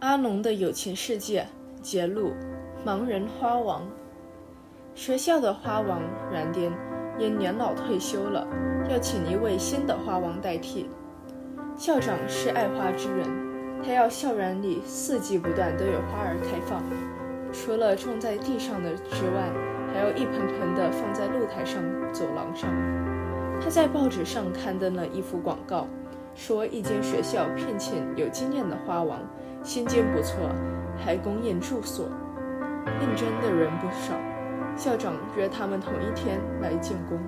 阿龙的友情世界节录：盲人花王。学校的花王阮颠因年老退休了，要请一位新的花王代替。校长是爱花之人，他要校园里四季不断都有花儿开放，除了种在地上的之外，还要一盆盆的放在露台上、走廊上。他在报纸上刊登了一幅广告，说一间学校聘请有经验的花王。薪金不错，还供应住所，应征的人不少。校长约他们同一天来建工。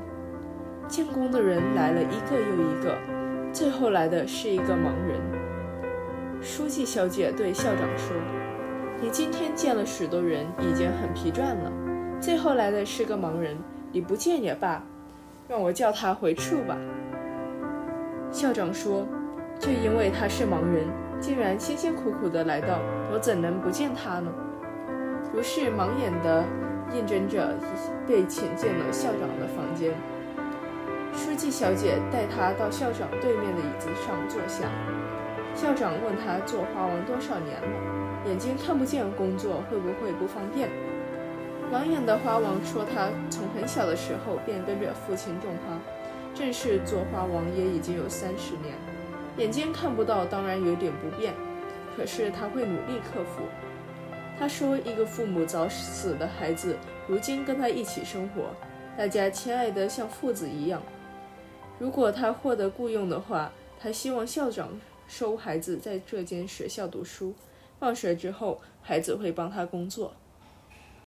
建工的人来了一个又一个，最后来的是一个盲人。书记小姐对校长说：“你今天见了许多人，已经很疲倦了。最后来的是个盲人，你不见也罢，让我叫他回处吧。”校长说：“就因为他是盲人。”竟然辛辛苦苦地来到，我怎能不见他呢？于是盲眼的应征者被请进了校长的房间。书记小姐带他到校长对面的椅子上坐下。校长问他做花王多少年了，眼睛看不见，工作会不会不方便？盲眼的花王说，他从很小的时候便跟着父亲种花，正式做花王也已经有三十年。眼睛看不到，当然有点不便，可是他会努力克服。他说：“一个父母早死的孩子，如今跟他一起生活，大家亲爱的像父子一样。如果他获得雇佣的话，他希望校长收孩子在这间学校读书，放学之后，孩子会帮他工作。”